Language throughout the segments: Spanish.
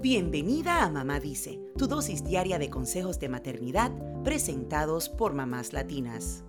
Bienvenida a Mamá Dice, tu dosis diaria de consejos de maternidad presentados por mamás latinas.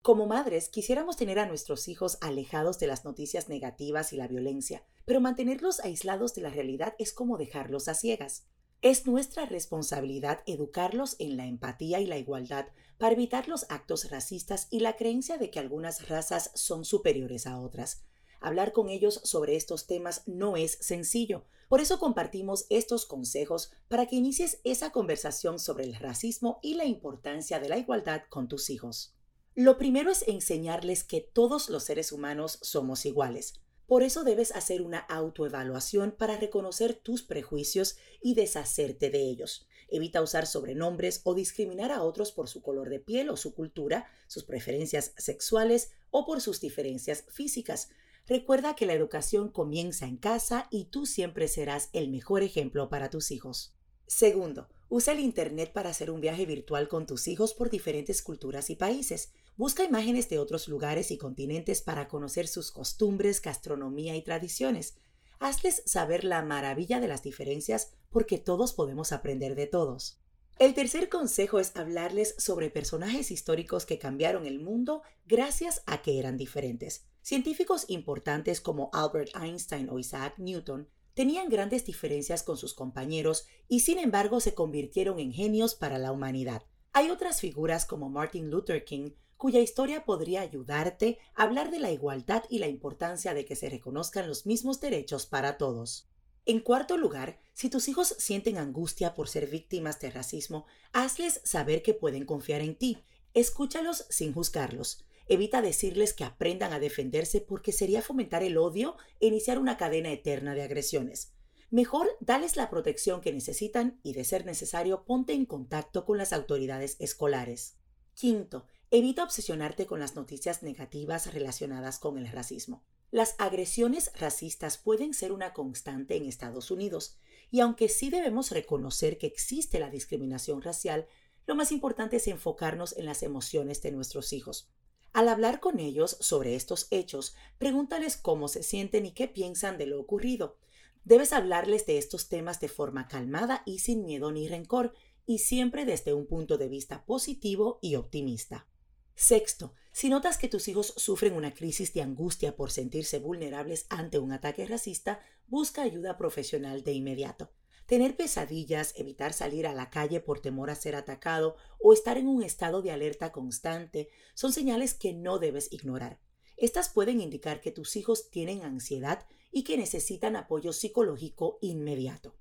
Como madres, quisiéramos tener a nuestros hijos alejados de las noticias negativas y la violencia, pero mantenerlos aislados de la realidad es como dejarlos a ciegas. Es nuestra responsabilidad educarlos en la empatía y la igualdad para evitar los actos racistas y la creencia de que algunas razas son superiores a otras. Hablar con ellos sobre estos temas no es sencillo. Por eso compartimos estos consejos para que inicies esa conversación sobre el racismo y la importancia de la igualdad con tus hijos. Lo primero es enseñarles que todos los seres humanos somos iguales. Por eso debes hacer una autoevaluación para reconocer tus prejuicios y deshacerte de ellos. Evita usar sobrenombres o discriminar a otros por su color de piel o su cultura, sus preferencias sexuales o por sus diferencias físicas. Recuerda que la educación comienza en casa y tú siempre serás el mejor ejemplo para tus hijos. Segundo, usa el Internet para hacer un viaje virtual con tus hijos por diferentes culturas y países. Busca imágenes de otros lugares y continentes para conocer sus costumbres, gastronomía y tradiciones. Hazles saber la maravilla de las diferencias porque todos podemos aprender de todos. El tercer consejo es hablarles sobre personajes históricos que cambiaron el mundo gracias a que eran diferentes. Científicos importantes como Albert Einstein o Isaac Newton tenían grandes diferencias con sus compañeros y sin embargo se convirtieron en genios para la humanidad. Hay otras figuras como Martin Luther King cuya historia podría ayudarte a hablar de la igualdad y la importancia de que se reconozcan los mismos derechos para todos. En cuarto lugar, si tus hijos sienten angustia por ser víctimas de racismo, hazles saber que pueden confiar en ti. Escúchalos sin juzgarlos. Evita decirles que aprendan a defenderse porque sería fomentar el odio e iniciar una cadena eterna de agresiones. Mejor dales la protección que necesitan y, de ser necesario, ponte en contacto con las autoridades escolares. Quinto, Evita obsesionarte con las noticias negativas relacionadas con el racismo. Las agresiones racistas pueden ser una constante en Estados Unidos, y aunque sí debemos reconocer que existe la discriminación racial, lo más importante es enfocarnos en las emociones de nuestros hijos. Al hablar con ellos sobre estos hechos, pregúntales cómo se sienten y qué piensan de lo ocurrido. Debes hablarles de estos temas de forma calmada y sin miedo ni rencor, y siempre desde un punto de vista positivo y optimista. Sexto, si notas que tus hijos sufren una crisis de angustia por sentirse vulnerables ante un ataque racista, busca ayuda profesional de inmediato. Tener pesadillas, evitar salir a la calle por temor a ser atacado o estar en un estado de alerta constante son señales que no debes ignorar. Estas pueden indicar que tus hijos tienen ansiedad y que necesitan apoyo psicológico inmediato.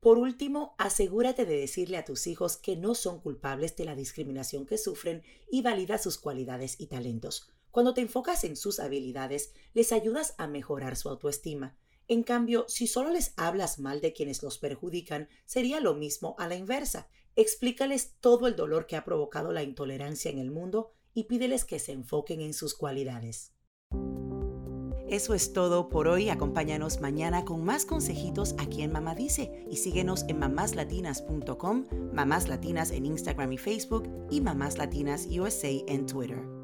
Por último, asegúrate de decirle a tus hijos que no son culpables de la discriminación que sufren y valida sus cualidades y talentos. Cuando te enfocas en sus habilidades, les ayudas a mejorar su autoestima. En cambio, si solo les hablas mal de quienes los perjudican, sería lo mismo a la inversa. Explícales todo el dolor que ha provocado la intolerancia en el mundo y pídeles que se enfoquen en sus cualidades. Eso es todo por hoy. Acompáñanos mañana con más consejitos aquí en Mamá Dice y síguenos en mamáslatinas.com, Mamás Latinas en Instagram y Facebook y Mamás Latinas USA en Twitter.